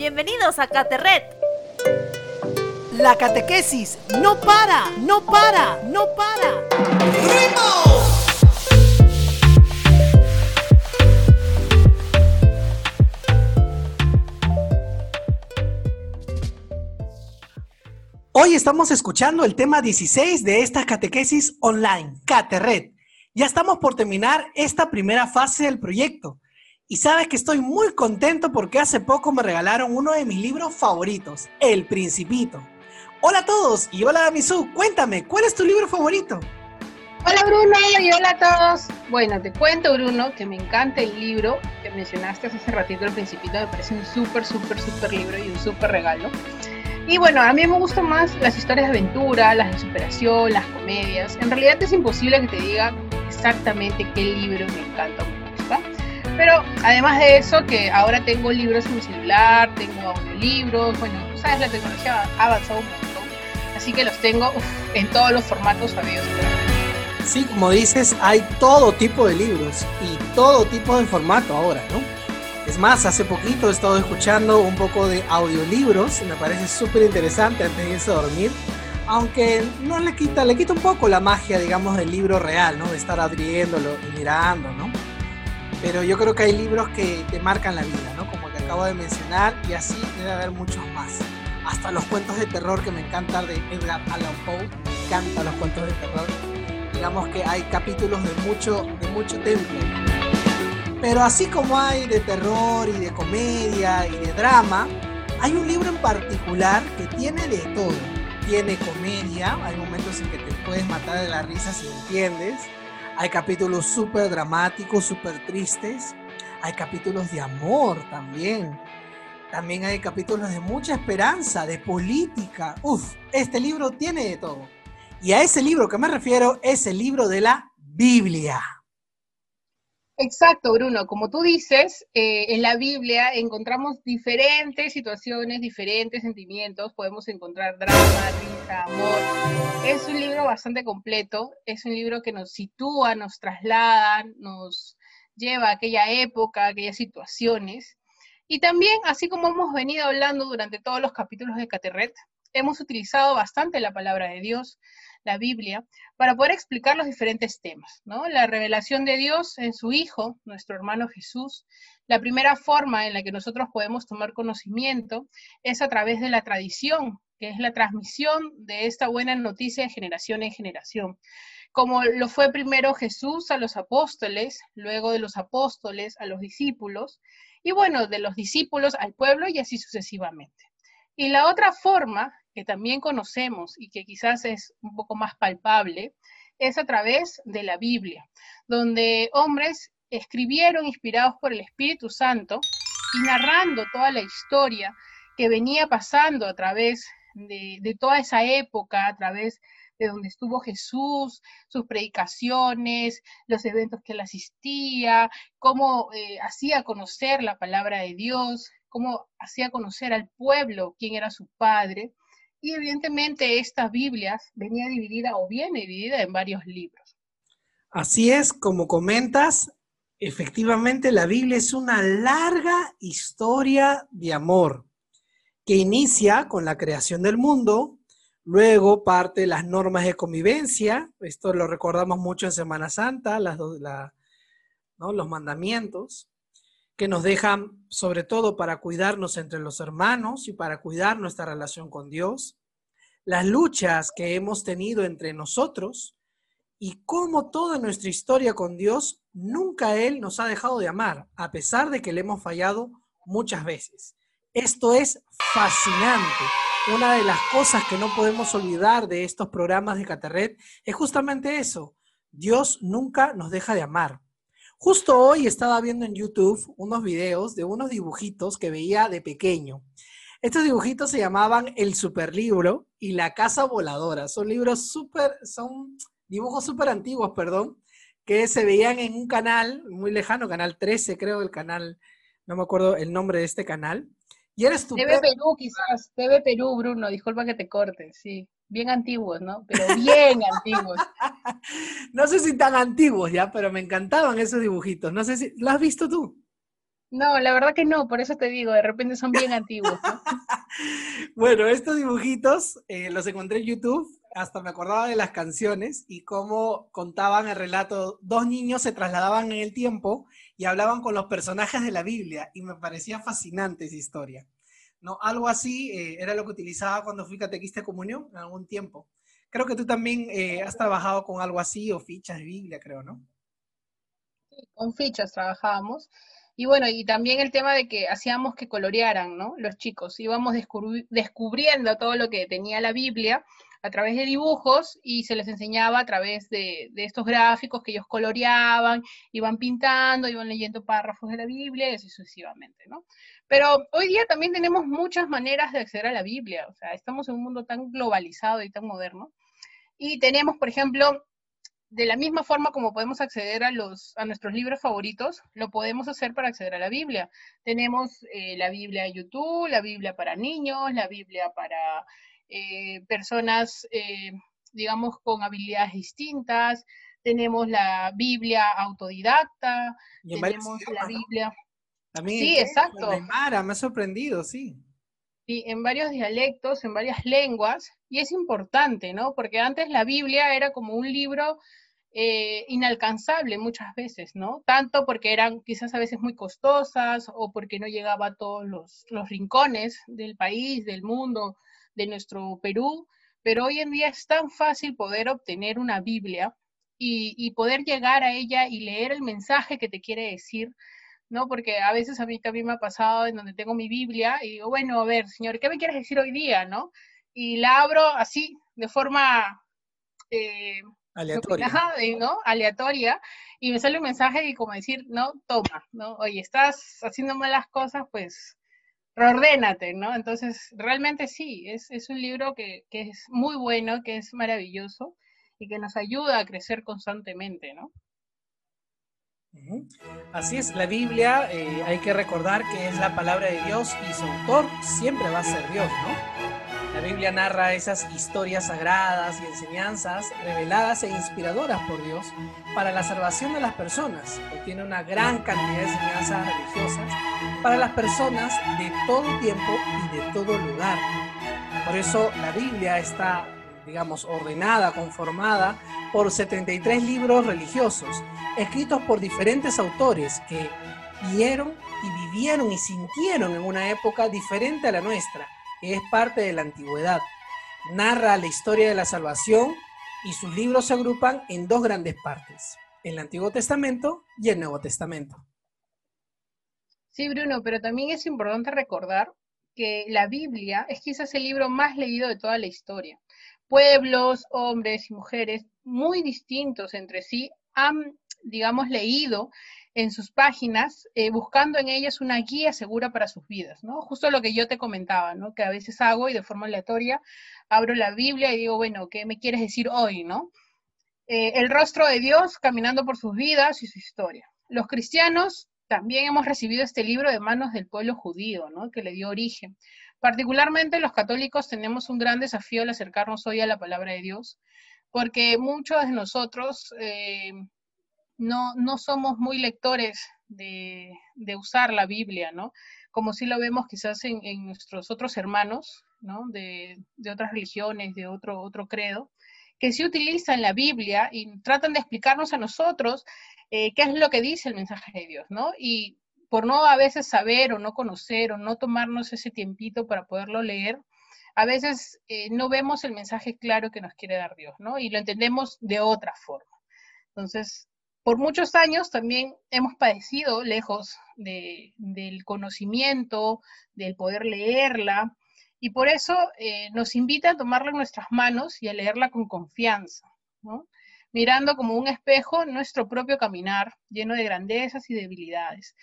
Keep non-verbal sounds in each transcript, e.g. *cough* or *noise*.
Bienvenidos a Caterret. La catequesis no para, no para, no para. Hoy estamos escuchando el tema 16 de esta catequesis online, Caterret. Ya estamos por terminar esta primera fase del proyecto. Y sabes que estoy muy contento porque hace poco me regalaron uno de mis libros favoritos, El Principito. Hola a todos y hola Damisú, cuéntame, ¿cuál es tu libro favorito? Hola Bruno y hola a todos. Bueno, te cuento Bruno que me encanta el libro que mencionaste hace ratito, El Principito, me parece un súper, súper, súper libro y un súper regalo. Y bueno, a mí me gustan más las historias de aventura, las de superación, las comedias. En realidad es imposible que te diga exactamente qué libro me encanta. Pero además de eso, que ahora tengo libros en mi celular, tengo audiolibros, bueno, tú sabes, la tecnología ha avanzado un montón, así que los tengo en todos los formatos habidos. Sí, como dices, hay todo tipo de libros y todo tipo de formato ahora, ¿no? Es más, hace poquito he estado escuchando un poco de audiolibros me parece súper interesante antes de irse a dormir, aunque no le quita, le quita un poco la magia, digamos, del libro real, ¿no? De estar abriéndolo y mirando, ¿no? Pero yo creo que hay libros que te marcan la vida, ¿no? Como el acabo de mencionar, y así debe haber muchos más. Hasta los cuentos de terror que me encantan de Edgar Allan Poe, me encantan los cuentos de terror. Digamos que hay capítulos de mucho, de mucho temple. Pero así como hay de terror y de comedia y de drama, hay un libro en particular que tiene de todo. Tiene comedia, hay momentos en que te puedes matar de la risa si entiendes hay capítulos súper dramáticos, súper tristes. Hay capítulos de amor también. También hay capítulos de mucha esperanza, de política. Uf, este libro tiene de todo. Y a ese libro que me refiero es el libro de la Biblia. Exacto, Bruno. Como tú dices, eh, en la Biblia encontramos diferentes situaciones, diferentes sentimientos. Podemos encontrar drama, amor. Es un libro bastante completo. Es un libro que nos sitúa, nos traslada, nos lleva a aquella época, a aquellas situaciones. Y también, así como hemos venido hablando durante todos los capítulos de Caterret, hemos utilizado bastante la palabra de Dios la Biblia, para poder explicar los diferentes temas, ¿no? La revelación de Dios en su Hijo, nuestro hermano Jesús. La primera forma en la que nosotros podemos tomar conocimiento es a través de la tradición, que es la transmisión de esta buena noticia de generación en generación. Como lo fue primero Jesús a los apóstoles, luego de los apóstoles a los discípulos, y bueno, de los discípulos al pueblo y así sucesivamente. Y la otra forma que también conocemos y que quizás es un poco más palpable, es a través de la Biblia, donde hombres escribieron inspirados por el Espíritu Santo y narrando toda la historia que venía pasando a través de, toda esa época, a través de donde estuvo Jesús, sus predicaciones, los eventos que él asistía, cómo eh, hacía conocer la palabra de Dios, cómo hacía conocer al pueblo quién era su padre. Y evidentemente estas Biblias venía dividida o viene dividida en varios libros. Así es, como comentas, efectivamente la Biblia es una larga historia de amor que inicia con la creación del mundo, luego parte las normas de convivencia, esto lo recordamos mucho en Semana Santa, las, los mandamientos, que nos dejan sobre todo para cuidarnos entre los hermanos y para cuidar nuestra relación con Dios, las luchas que hemos tenido entre nosotros y cómo toda nuestra historia con Dios, nunca Él nos ha dejado de amar, a pesar de que le hemos fallado muchas veces. Esto es fascinante. Una de las cosas que no podemos olvidar de estos programas de Caterret es justamente eso. Dios nunca nos deja de amar. Justo hoy estaba viendo en YouTube unos videos de unos dibujitos que veía de pequeño. Estos dibujitos se llamaban El Superlibro y La Casa Voladora. Son libros súper, son dibujos súper antiguos, perdón, que se veían en un canal muy lejano, Canal 13 creo, el canal, no me acuerdo el nombre de este canal. Y era estupendo. TV Perú quizás, TV Perú, Bruno, disculpa que te corte, sí bien antiguos, ¿no? Pero bien *laughs* antiguos. No sé si tan antiguos ya, pero me encantaban esos dibujitos. No sé si, ¿lo has visto tú? No, la verdad que no, por eso te digo, de repente son bien antiguos. *laughs* bueno, estos dibujitos eh, los encontré en YouTube, hasta me acordaba de las canciones y cómo contaban el relato. Dos niños se trasladaban en el tiempo y hablaban con los personajes de la Biblia y me parecía fascinante esa historia. ¿no? Algo así eh, era lo que utilizaba cuando fui catequista de comunión en algún tiempo. Creo que tú también eh, has trabajado con algo así o fichas de Biblia, creo, ¿no? Sí, con fichas trabajábamos. Y bueno, y también el tema de que hacíamos que colorearan, ¿no? Los chicos, íbamos descubriendo todo lo que tenía la Biblia a través de dibujos y se les enseñaba a través de, estos gráficos que ellos coloreaban, iban pintando, iban leyendo párrafos de la Biblia y así sucesivamente, ¿no? Pero hoy día también tenemos muchas maneras de acceder a la Biblia, o sea, estamos en un mundo tan globalizado y tan moderno. Y tenemos, por ejemplo, de la misma forma como podemos acceder a, los, a nuestros libros favoritos, lo podemos hacer para acceder a la Biblia. Tenemos eh, la Biblia de YouTube, la Biblia para niños, la Biblia para eh, personas, eh, digamos, con habilidades distintas. Tenemos la Biblia autodidacta, tenemos la Biblia... sí, exacto. Mara, me ha sorprendido, sí. Sí, en varios dialectos, en varias lenguas, y es importante, ¿no? Porque antes la Biblia era como un libro eh, inalcanzable muchas veces, ¿no? Tanto porque eran quizás a veces muy costosas o porque no llegaba a todos los, los rincones del país, del mundo, de nuestro Perú, pero hoy en día es tan fácil poder obtener una Biblia y, poder llegar a ella y leer el mensaje que te quiere decir, ¿no? Porque a veces a mí también me ha pasado en donde tengo mi Biblia y digo, bueno, a ver, señor, ¿qué me quieres decir hoy día, no? Y la abro así, de forma... Eh, aleatoria. ¿no? Aleatoria, y me sale un mensaje y como decir, no, toma, ¿no? Oye, estás haciendo malas cosas, pues reordénate, ¿no? Entonces, realmente sí, es, es un libro que, que, es muy bueno, que es maravilloso y que nos ayuda a crecer constantemente, ¿no? Así es, la Biblia eh, hay que recordar que es la palabra de Dios y su autor siempre va a ser Dios, ¿no? La Biblia narra esas historias sagradas y enseñanzas reveladas e inspiradoras por Dios para la salvación de las personas. Contiene una gran cantidad de enseñanzas religiosas para las personas de todo tiempo y de todo lugar. Por eso la Biblia está, digamos, ordenada, conformada por 73 libros religiosos, escritos por diferentes autores que vieron y vivieron y sintieron en una época diferente a la nuestra, es parte de la antigüedad. Narra la historia de la salvación y sus libros se agrupan en dos grandes partes, el Antiguo Testamento y el Nuevo Testamento. Sí, Bruno, pero también es importante recordar que la Biblia es quizás el libro más leído de toda la historia. Pueblos, hombres y mujeres muy distintos entre sí han, digamos, leído en sus páginas, eh, buscando en ellas una guía segura para sus vidas, ¿no? Justo lo que yo te comentaba, ¿no? Que a veces hago y de forma aleatoria abro la Biblia y digo, bueno, ¿qué me quieres decir hoy, no? Eh, el rostro de Dios caminando por sus vidas y su historia. Los cristianos también hemos recibido este libro de manos del pueblo judío, ¿no? que le dio origen. Particularmente los católicos tenemos un gran desafío al acercarnos hoy a la palabra de Dios, porque muchos de nosotros eh, no, no, somos muy lectores de, usar la Biblia, ¿no? Como si lo vemos quizás en, nuestros otros hermanos, ¿no? De, de, otras religiones, de otro, otro credo, que sí utilizan la Biblia y tratan de explicarnos a nosotros eh, qué es lo que dice el mensaje de Dios, ¿no? Y por no a veces saber o no conocer o no tomarnos ese tiempito para poderlo leer, a veces eh, no vemos el mensaje claro que nos quiere dar Dios, ¿no? Y lo entendemos de otra forma. Entonces, por muchos años también hemos padecido lejos del conocimiento, del poder leerla, y por eso eh, nos invita a tomarla en nuestras manos y a leerla con confianza, mirando como un espejo nuestro propio caminar, lleno de grandezas y debilidades,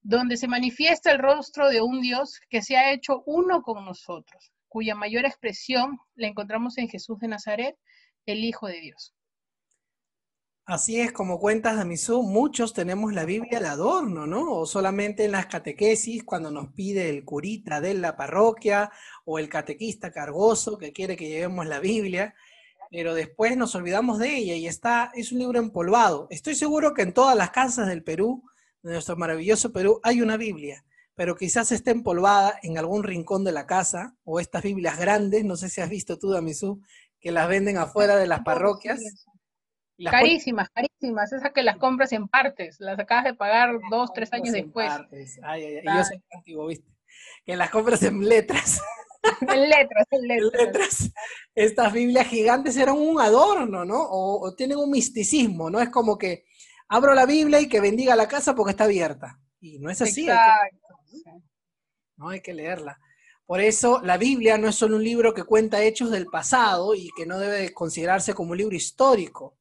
donde se manifiesta el rostro de un Dios que se ha hecho uno con nosotros, cuya mayor expresión la encontramos en Jesús de Nazaret, el Hijo de Dios. Así es, como cuentas, Damisú, muchos tenemos la Biblia de adorno, ¿no? O solamente en las catequesis, cuando nos pide el curita de la parroquia o el catequista cargoso que quiere que llevemos la Biblia pero después nos olvidamos de ella y está, es un libro empolvado. Estoy seguro que en todas las casas del Perú de nuestro maravilloso Perú, hay una Biblia, pero quizás esté empolvada en algún rincón de la casa, o estas Biblias grandes, no sé si has visto tú, Damisú, que las venden afuera de las parroquias. Carísimas, carísimas, esas que las compras en partes, las acabas de pagar dos, tres años después. Ay, ay, ay. Yo soy antiguo, ¿viste? Que las compras en letras. *laughs* en letras, en letras. Estas Biblias gigantes eran un adorno, ¿no? O, tienen un misticismo, ¿no? Es como que abro la Biblia y que bendiga la casa porque está abierta. Y no es así. Exacto. no hay que leerla. Por eso la Biblia no es solo un libro que cuenta hechos del pasado y que no debe considerarse como un libro histórico,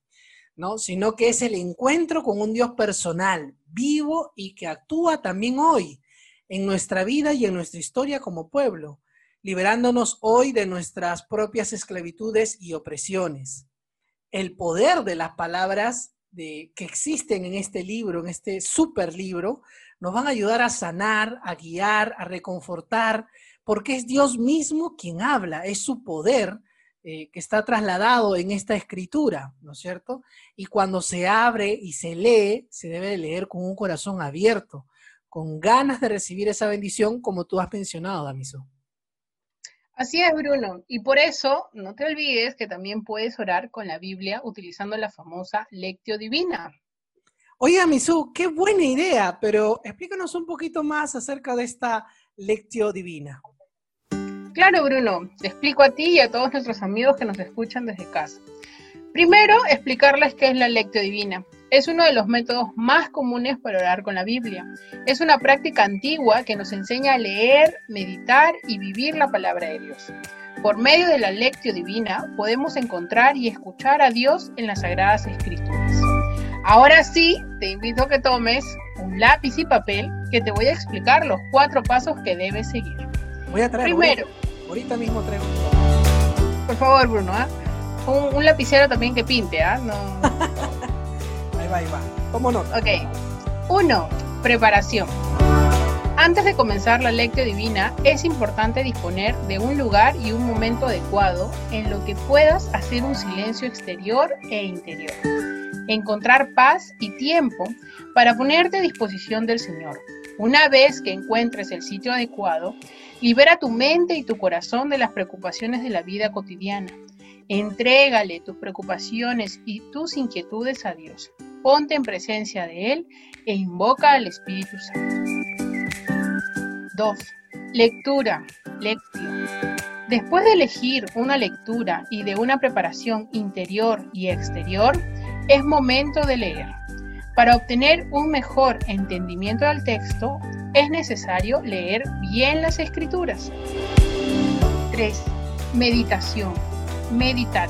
¿no? sino que es el encuentro con un Dios personal, vivo y que actúa también hoy en nuestra vida y en nuestra historia como pueblo, liberándonos hoy de nuestras propias esclavitudes y opresiones. El poder de las palabras de, que existen en este libro, en este super libro, nos van a ayudar a sanar, a guiar, a reconfortar, porque es Dios mismo quien habla, es su poder eh, que está trasladado en esta escritura, ¿no es cierto? Y cuando se abre y se lee, se debe leer con un corazón abierto, con ganas de recibir esa bendición, como tú has mencionado, Damiso. Así es, Bruno. Y por eso, no te olvides que también puedes orar con la Biblia utilizando la famosa Lectio Divina. Oye, Damiso, qué buena idea, pero explícanos un poquito más acerca de esta Lectio Divina. Claro, Bruno, te explico a ti y a todos nuestros amigos que nos escuchan desde casa. Primero, explicarles qué es la lectio divina. Es uno de los métodos más comunes para orar con la Biblia. Es una práctica antigua que nos enseña a leer, meditar y vivir la palabra de Dios. Por medio de la lectio divina podemos encontrar y escuchar a Dios en las sagradas escrituras. Ahora sí, te invito a que tomes un lápiz y papel que te voy a explicar los cuatro pasos que debes seguir. Voy a traer. Primero, Ahorita mismo traigo. Por favor, Bruno, ¿ah? Un, lapicero también que pinte, ¿ah? No. *laughs* ahí va, ahí va. ¿Cómo no? Ok. Uno, preparación. Antes de comenzar la lectio divina, es importante disponer de un lugar y un momento adecuado en lo que puedas hacer un silencio exterior e interior. Encontrar paz y tiempo para ponerte a disposición del Señor. Una vez que encuentres el sitio adecuado, Libera tu mente y tu corazón de las preocupaciones de la vida cotidiana. Entrégale tus preocupaciones y tus inquietudes a Dios. Ponte en presencia de Él e invoca al Espíritu Santo. 2. Lectura. Lectio. Después de elegir una lectura y de una preparación interior y exterior, es momento de leer. Para obtener un mejor entendimiento del texto, es necesario leer bien las escrituras. 3. Meditación. Meditar.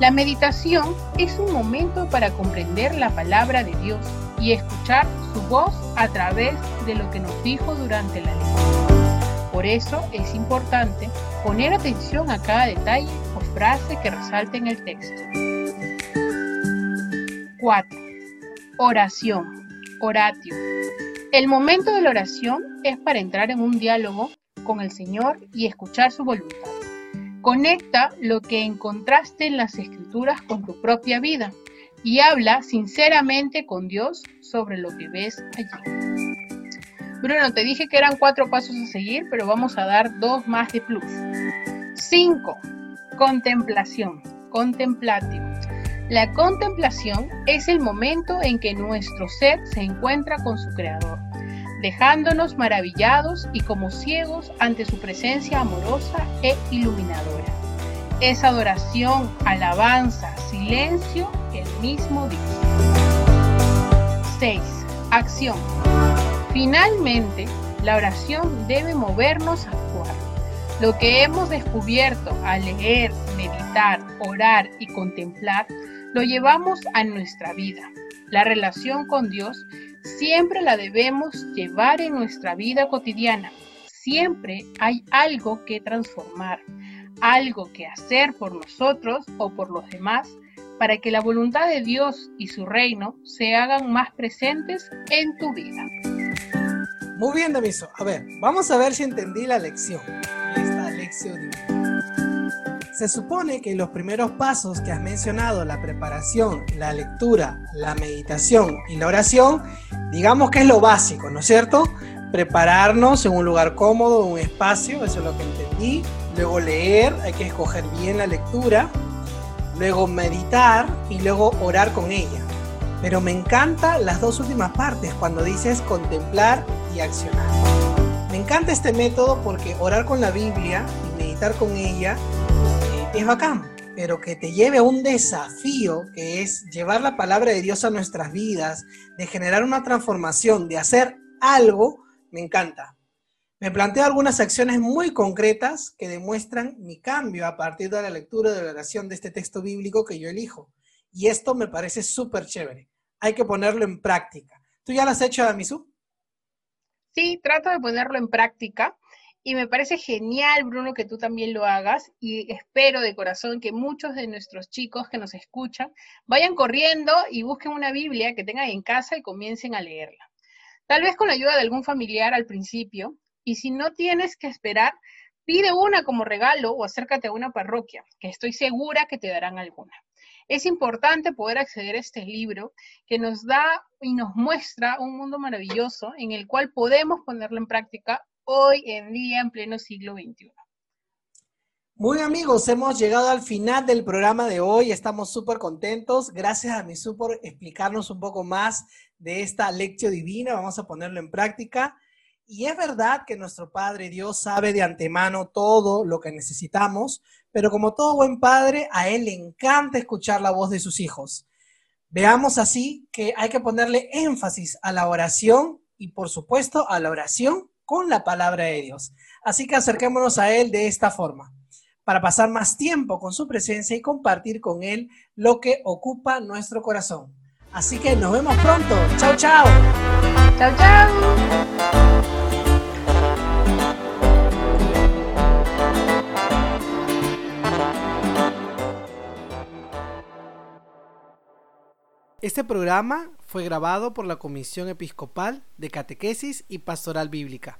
La meditación es un momento para comprender la palabra de Dios y escuchar su voz a través de lo que nos dijo durante la lectura. Por eso es importante poner atención a cada detalle o frase que resalte en el texto. 4. Oración, oratio. El momento de la oración es para entrar en un diálogo con el Señor y escuchar su voluntad. Conecta lo que encontraste en las escrituras con tu propia vida y habla sinceramente con Dios sobre lo que ves allí. Bruno, te dije que eran cuatro pasos a seguir, pero vamos a dar dos más de plus. 5. Contemplación. Contemplatio. La contemplación es el momento en que nuestro ser se encuentra con su Creador, dejándonos maravillados y como ciegos ante su presencia amorosa e iluminadora. Es adoración, alabanza, silencio, el mismo Dios. 6. Acción. Finalmente, la oración debe movernos a actuar. Lo que hemos descubierto al leer, meditar, orar y contemplar lo llevamos a nuestra vida. La relación con Dios siempre la debemos llevar en nuestra vida cotidiana. Siempre hay algo que transformar, algo que hacer por nosotros o por los demás para que la voluntad de Dios y su reino se hagan más presentes en tu vida. Muy bien, Damiso. A ver, vamos a ver si entendí la lección. Esta lección. Se supone que los primeros pasos que has mencionado, la preparación, la lectura, la meditación y la oración, digamos que es lo básico, ¿no es cierto? Prepararnos en un lugar cómodo, un espacio, eso es lo que entendí. Luego leer, hay que escoger bien la lectura. Luego meditar y luego orar con ella. Pero me encantan las dos últimas partes, cuando dices contemplar y accionar. Me encanta este método porque orar con la Biblia y meditar con ella es bacán, pero que te lleve a un desafío que es llevar la palabra de Dios a nuestras vidas, de generar una transformación, de hacer algo, me encanta. Me planteo algunas acciones muy concretas que demuestran mi cambio a partir de la lectura de la oración de este texto bíblico que yo elijo. Y esto me parece súper chévere. Hay que ponerlo en práctica. ¿Tú ya lo has hecho, Amisu? Sí, trato de ponerlo en práctica y me parece genial, Bruno, que tú también lo hagas y espero de corazón que muchos de nuestros chicos que nos escuchan vayan corriendo y busquen una Biblia que tengan en casa y comiencen a leerla. Tal vez con la ayuda de algún familiar al principio y si no tienes que esperar, pide una como regalo o acércate a una parroquia, que estoy segura que te darán alguna. Es importante poder acceder a este libro que nos da y nos muestra un mundo maravilloso en el cual podemos ponerlo en práctica hoy en día en pleno siglo XXI. Muy amigos, hemos llegado al final del programa de hoy. Estamos súper contentos. Gracias a Misu por explicarnos un poco más de esta lección divina. Vamos a ponerlo en práctica. Y es verdad que nuestro Padre Dios sabe de antemano todo lo que necesitamos, pero como todo buen padre, a Él le encanta escuchar la voz de sus hijos. Veamos así que hay que ponerle énfasis a la oración y por supuesto a la oración con la palabra de Dios. Así que acerquémonos a Él de esta forma, para pasar más tiempo con su presencia y compartir con Él lo que ocupa nuestro corazón. Así que nos vemos pronto. Chao, chao. Chao, chao. Este programa fue grabado por la Comisión Episcopal de Catequesis y Pastoral Bíblica.